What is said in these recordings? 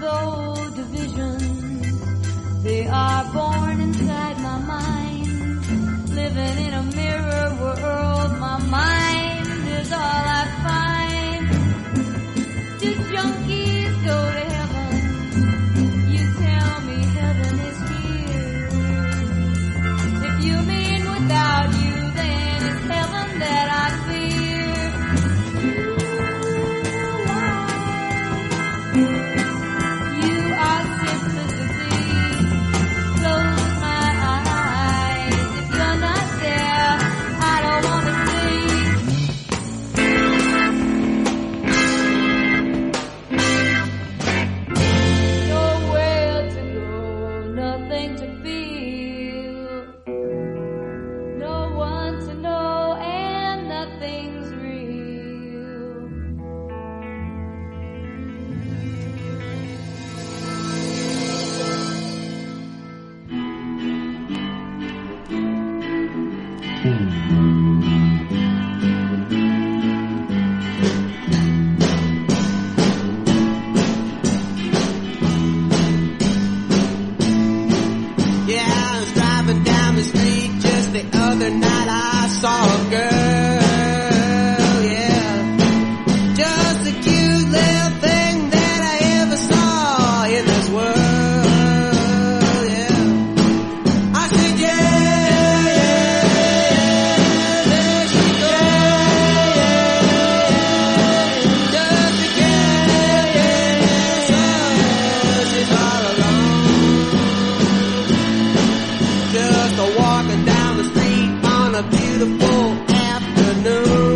though divisions, they are born inside my mind, living in a mirror world, my mind. Rainbow afternoon.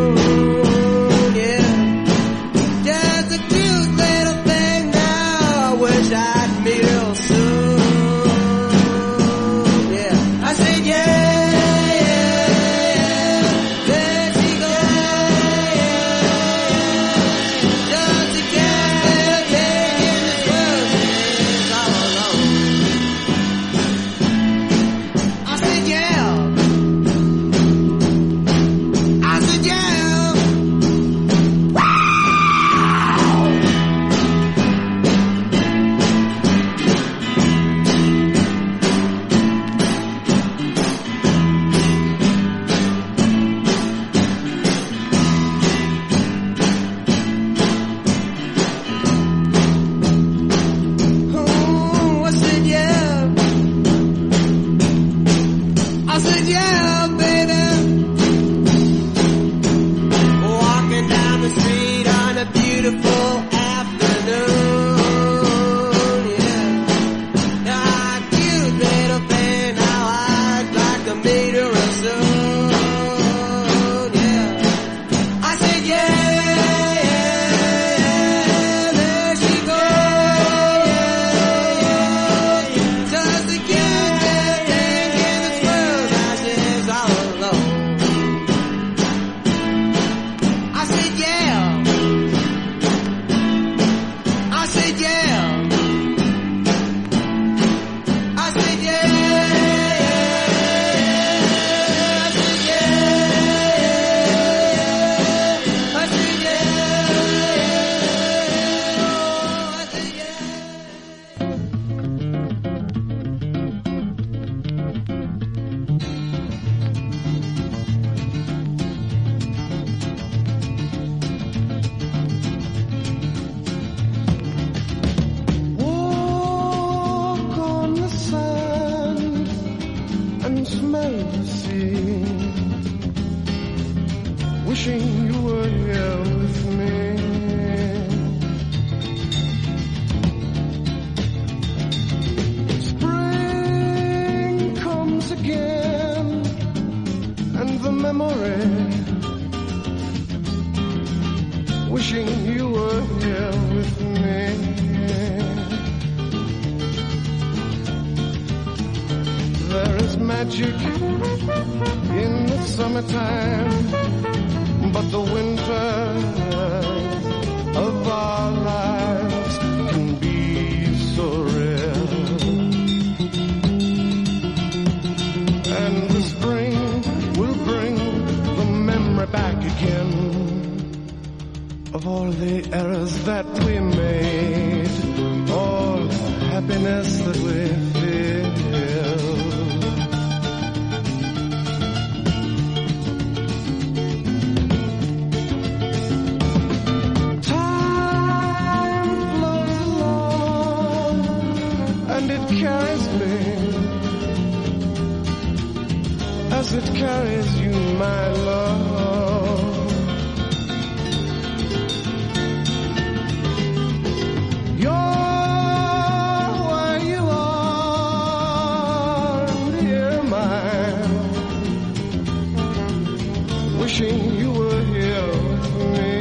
wishing you were here for me.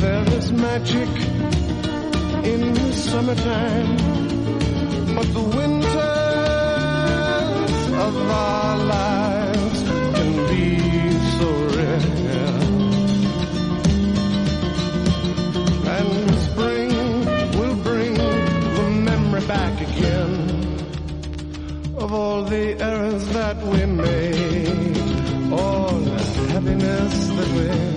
There is magic in the summertime, but the winters of our lives all the errors that we made, all the happiness that we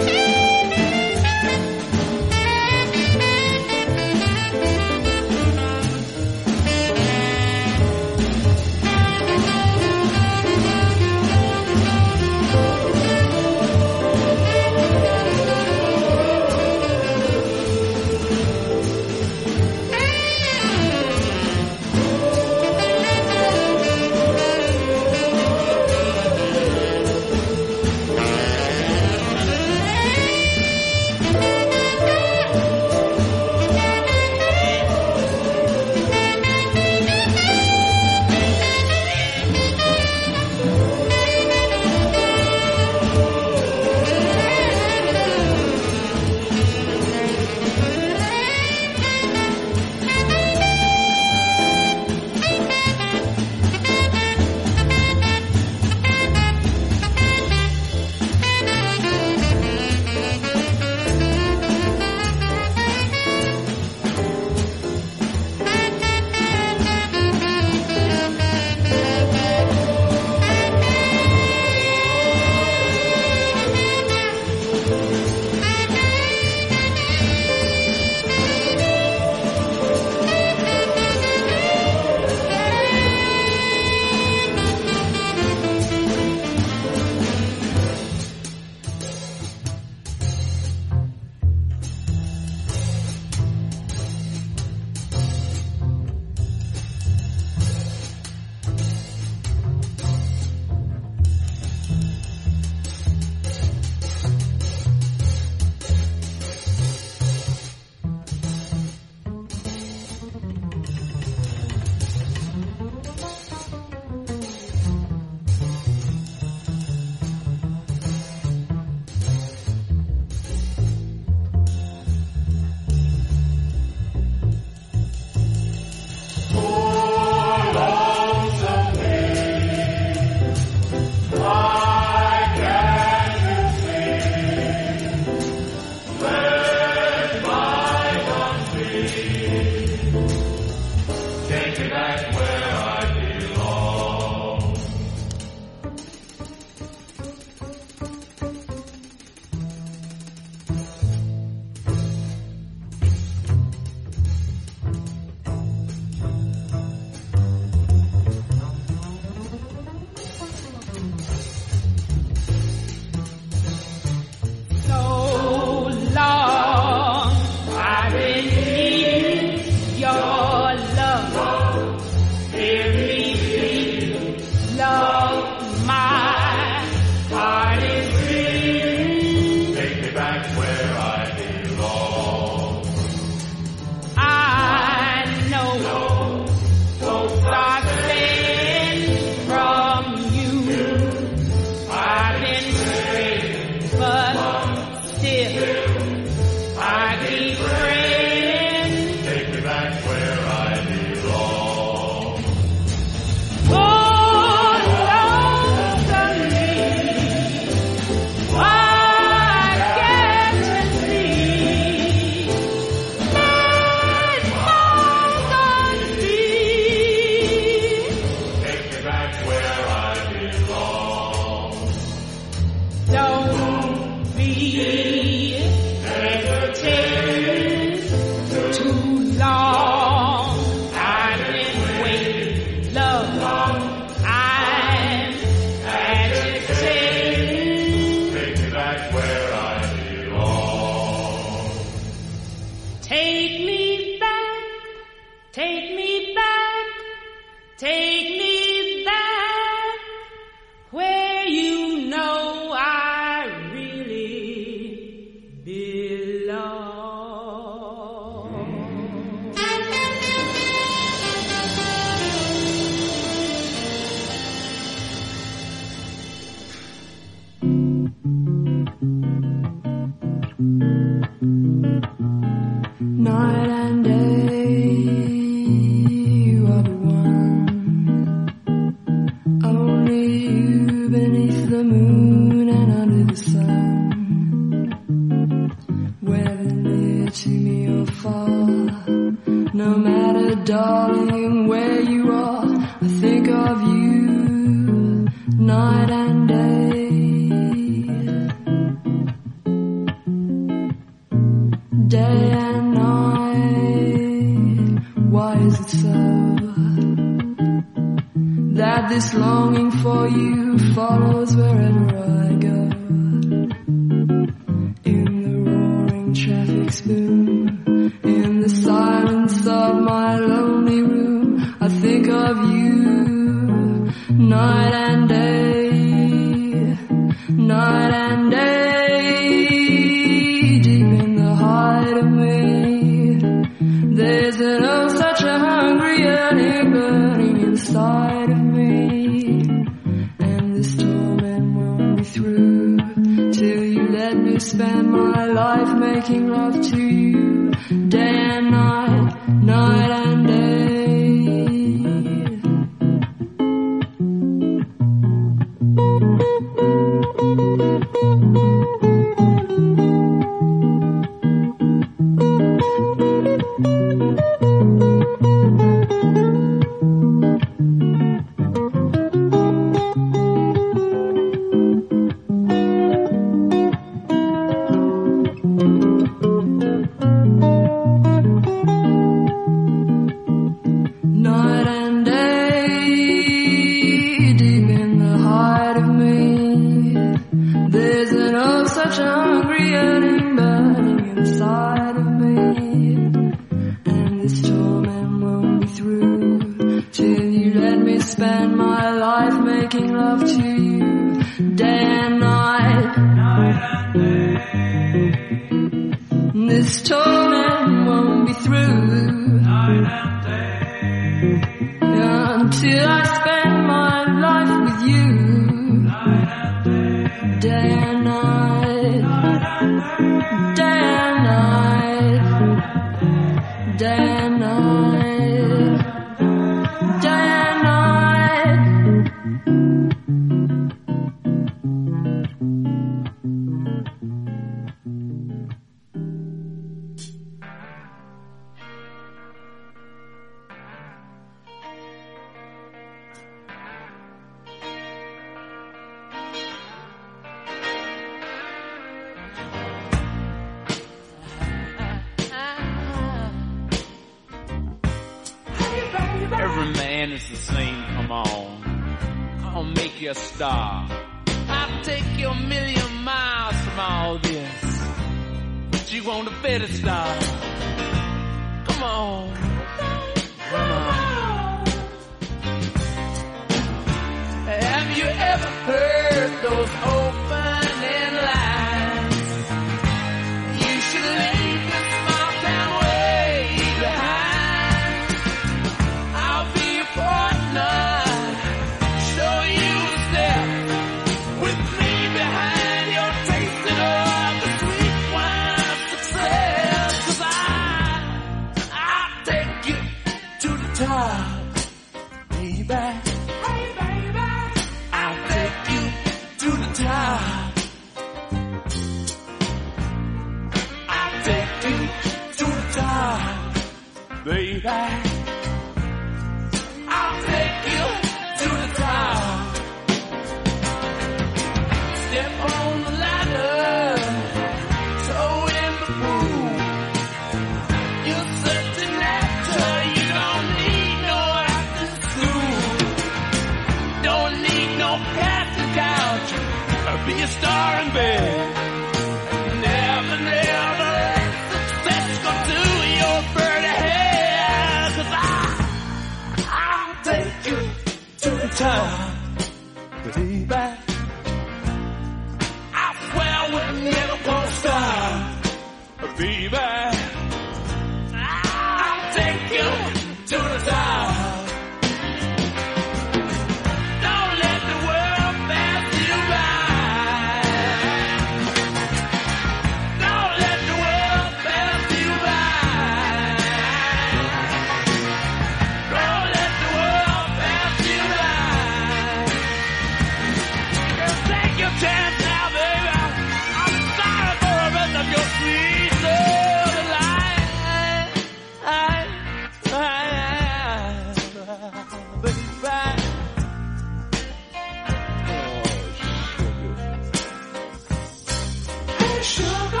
说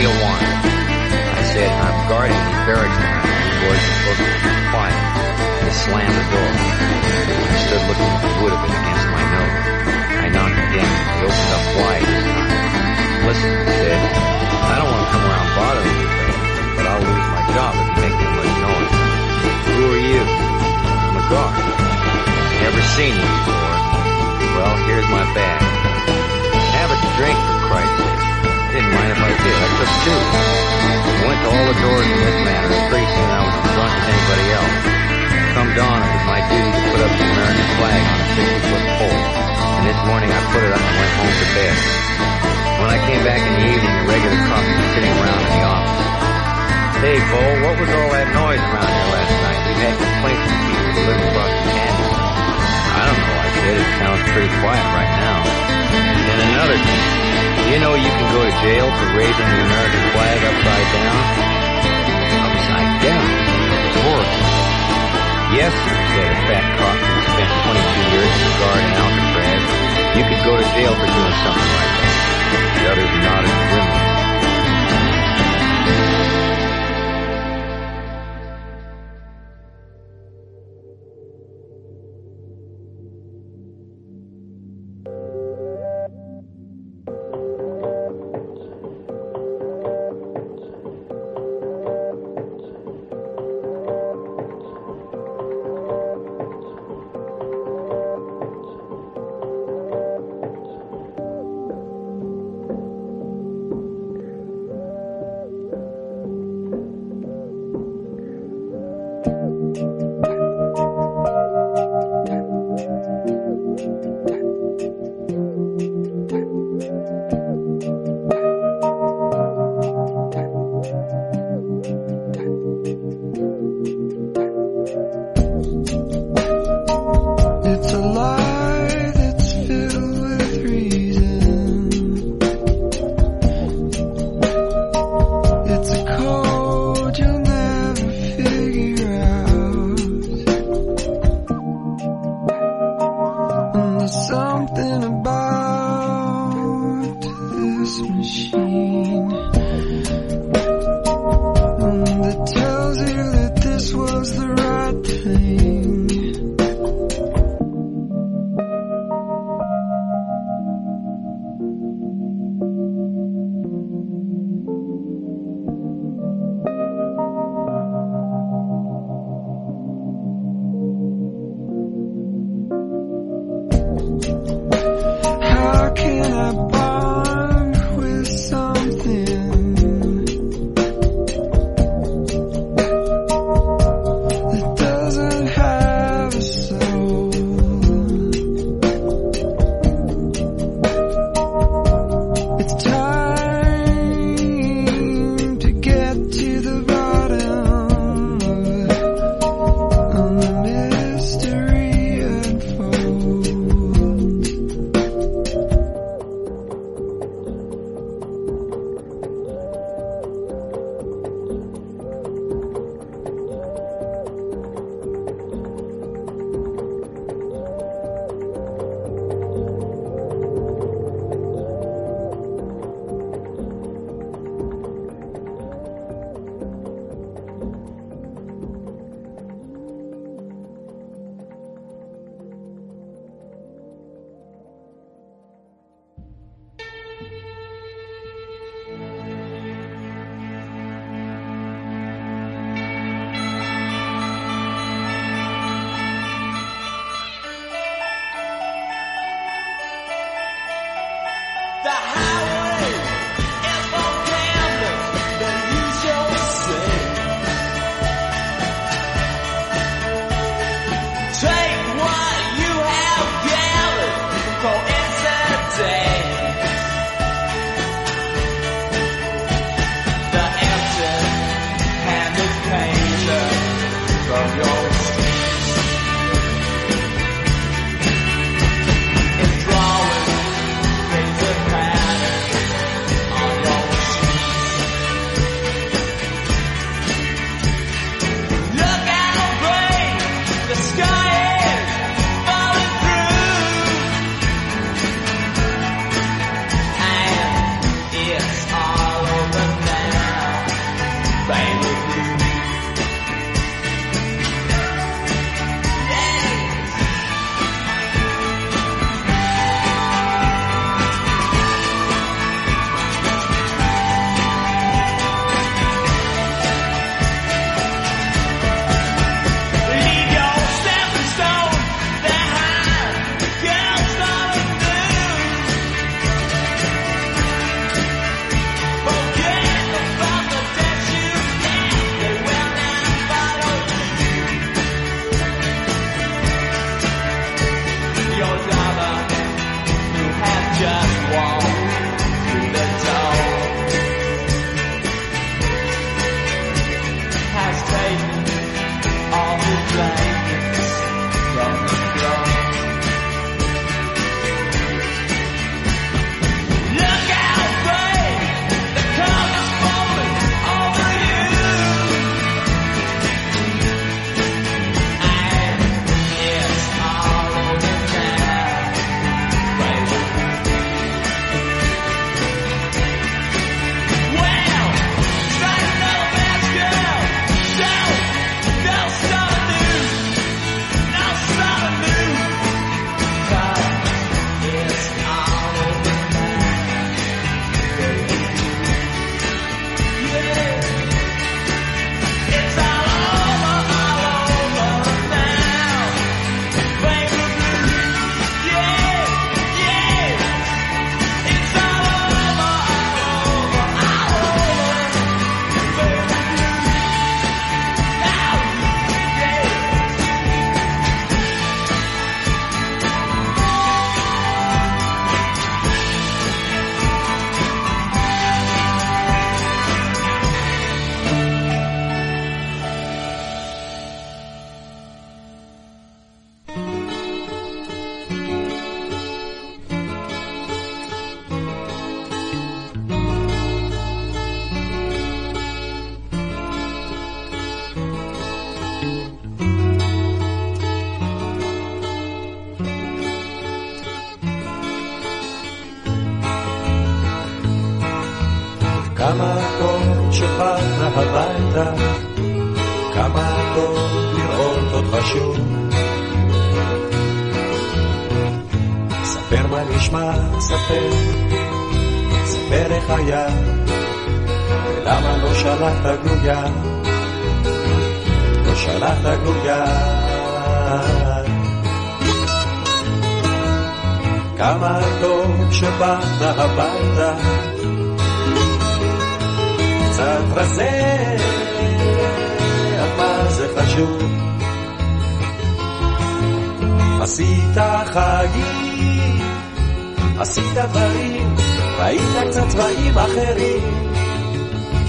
do want? I said, I'm guarding these barracks tonight. You boys are supposed to be quiet. They slammed the door. I stood looking at the wood of it against my nose. I knocked again. They opened up wide this time. Listen, I said, I don't want to come around bothering you, but I'll lose my job if you make too much noise. Who are you? I'm a guard. I Never seen you before. Well, here's my bag. Have a drink, for Christ's sake. Didn't mind if I did. I took two. I went to all the doors in this manner, soon I was as drunk as anybody else. Come dawn, it was my duty to put up the American flag on a 60-foot pole. And this morning I put it up and went home to bed. When I came back in the evening, the regular cops were sitting around in the office. Say, Bo, what was all that noise around here last night? We had complaints from people who live across the canyon. I don't know, I said. It sounds pretty quiet right now. Then another thing. You know you can go to jail for raising the American flag upside down? Upside down? It's horrible. Yes, said a fat cop who spent 22 years as a guard in Alcatraz. You could go to jail for doing something like that. The others nodded grimly. עשית דברים, ראית קצת צבעים אחרים,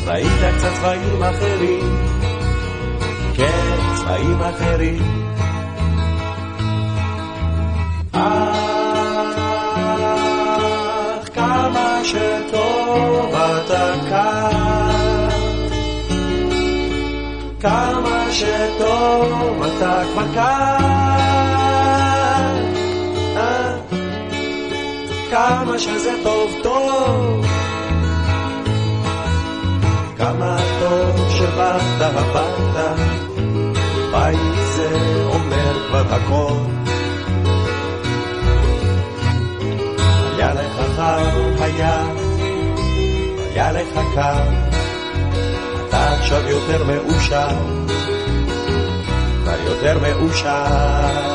ראית קצת צבעים אחרים, כן, צבעים אחרים. אך כמה שטוב אתה כאן, כמה שטוב אתה כבר כאן, כמה שזה טוב טוב, כמה טוב שבאת הביתה, בית זה אומר כבר הכל. היה לך חם, היה, היה לך קר, אתה עכשיו יותר מאושר, כבר יותר מאושר.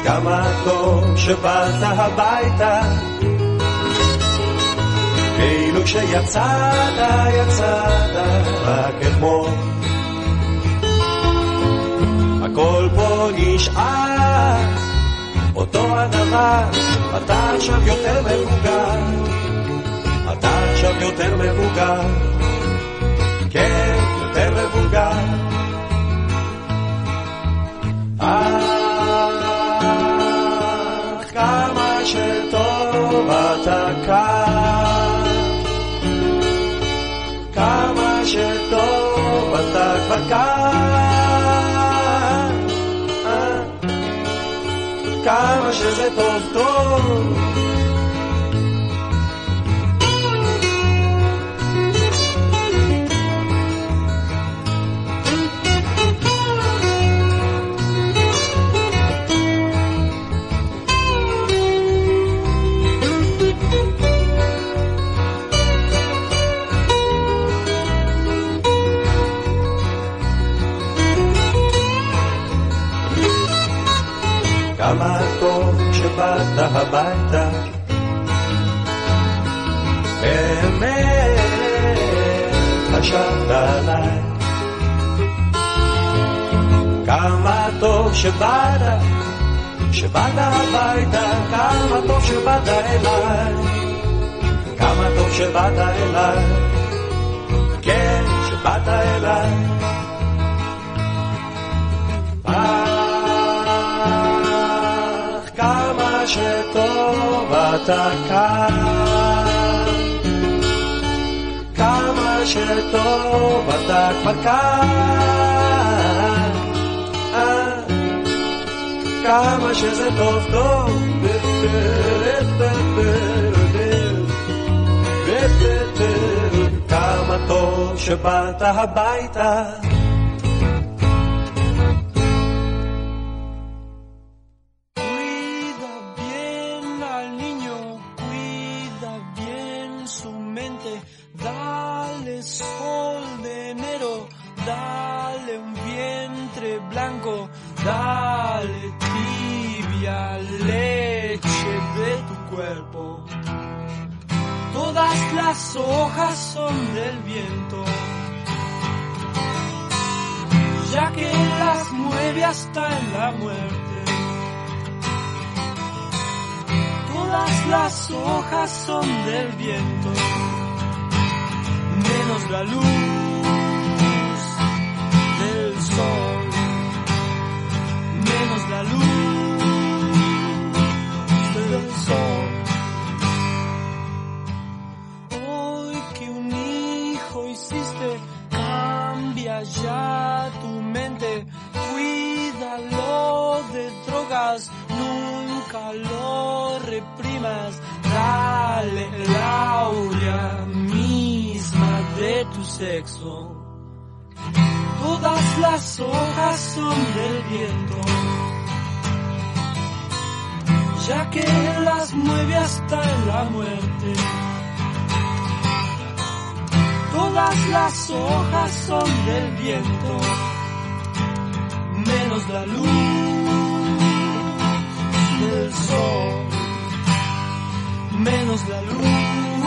אז כמה טוב שבאת הביתה, כאילו כשיצאת, יצאת רק אתמול. הכל פה נשאר אותו הדבר, אתה עכשיו יותר מבוגר, אתה עכשיו יותר מבוגר, כן, יותר מבוגר. שטוב אתה כאן, כמה שטוב אתה כבר כאן. אה. כמה שזה טוב טוב. הביתה. באמת חשבת עליי. כמה טוב שבאת, שבאת הביתה, כמה טוב שבאת אליי. כמה טוב שבאת אליי. כן, שבאת אליי. שטוב אתה כאן, כמה שטוב אתה כבר כאן, אה, כמה שזה טוב טוב, כמה טוב שבאת הביתה. hasta en la muerte. Todas las hojas son del viento, menos la luz del sol, menos la luz tu sexo. Todas las hojas son del viento, ya que las mueve hasta la muerte. Todas las hojas son del viento, menos la luz del sol, menos la luz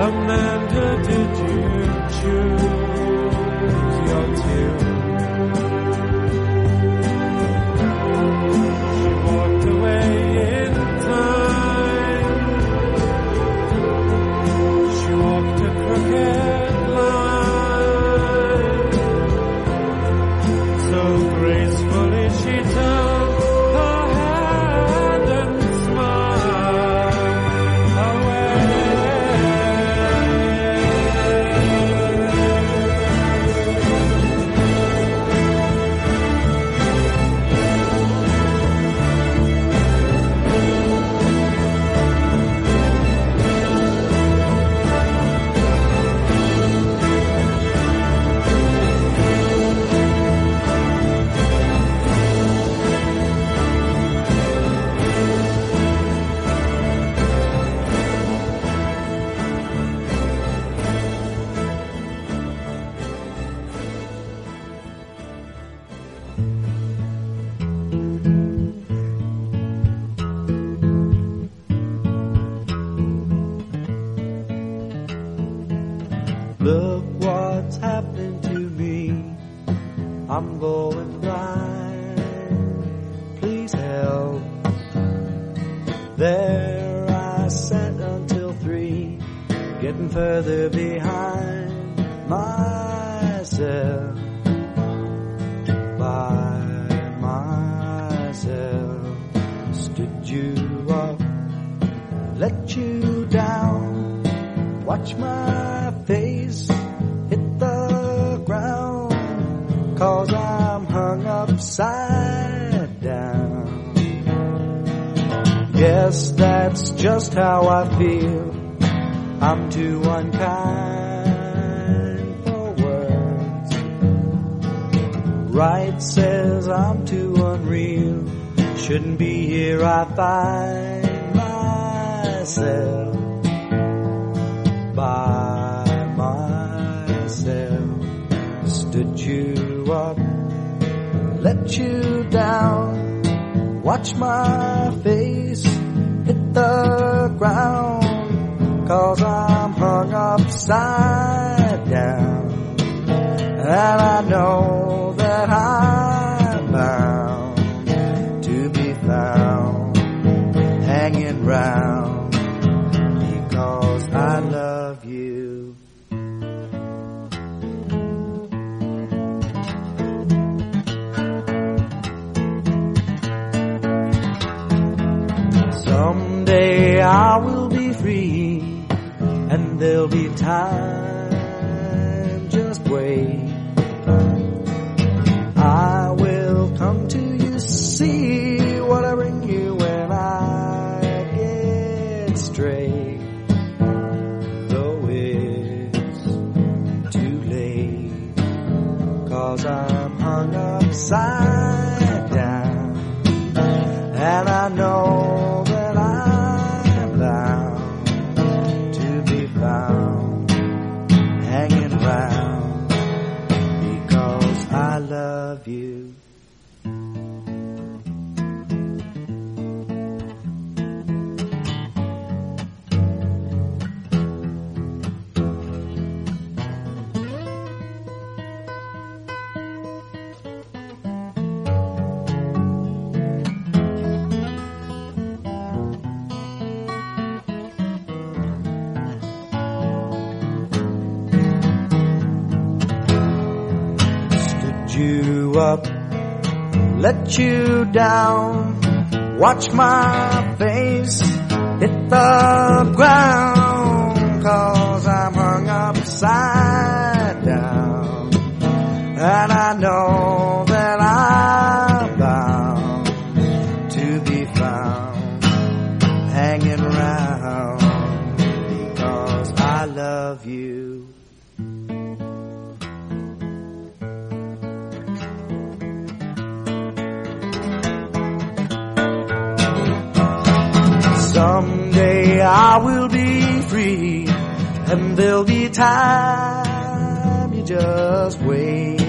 Amanda, did you choose? Upside down. Guess that's just how I feel. I'm too unkind for words. Right says I'm too unreal. Shouldn't be here, I find myself by myself. Stood you up, let you down, watch my face hit the ground, cause I'm hung upside down. And I know that I'm bound to be found hanging round there'll be time. Let you down, watch my face hit the ground, cause I'm hung upside there'll be time. You just wait.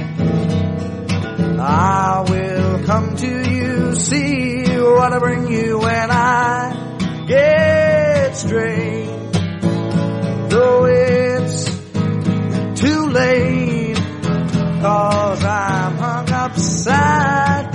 I will come to you, see what I bring you when I get straight. Though it's too late, cause I'm hung upside